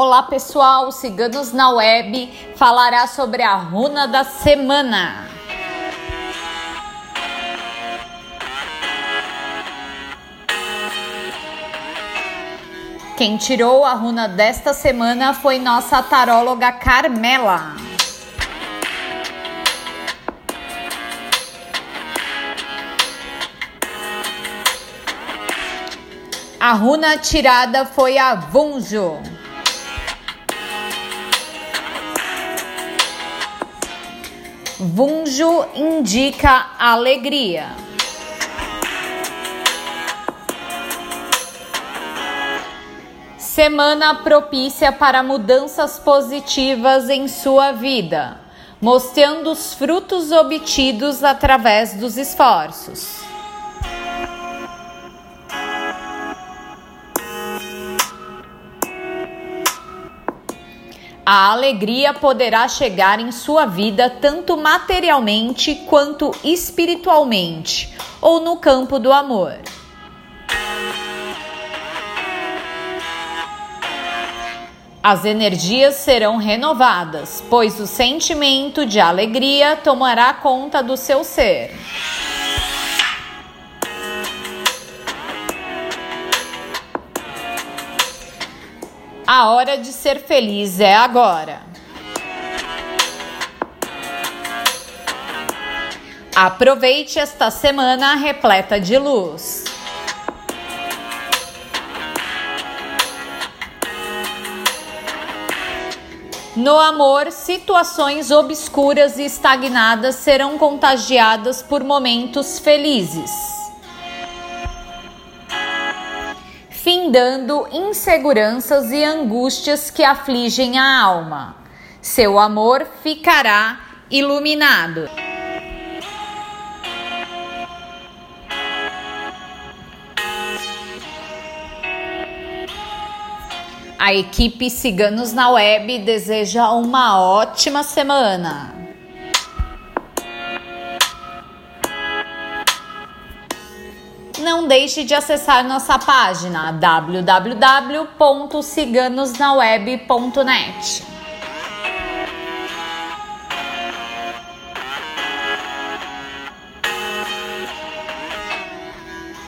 Olá pessoal, Ciganos na Web falará sobre a runa da semana. Quem tirou a runa desta semana foi nossa taróloga Carmela. A runa tirada foi a Vunjo. Vunjo indica alegria. Semana propícia para mudanças positivas em sua vida, mostrando os frutos obtidos através dos esforços. A alegria poderá chegar em sua vida tanto materialmente quanto espiritualmente, ou no campo do amor. As energias serão renovadas, pois o sentimento de alegria tomará conta do seu ser. A hora de ser feliz é agora. Aproveite esta semana repleta de luz. No amor, situações obscuras e estagnadas serão contagiadas por momentos felizes. Findando inseguranças e angústias que afligem a alma. Seu amor ficará iluminado. A equipe Ciganos na Web deseja uma ótima semana. Não deixe de acessar nossa página www.ciganosnaweb.net.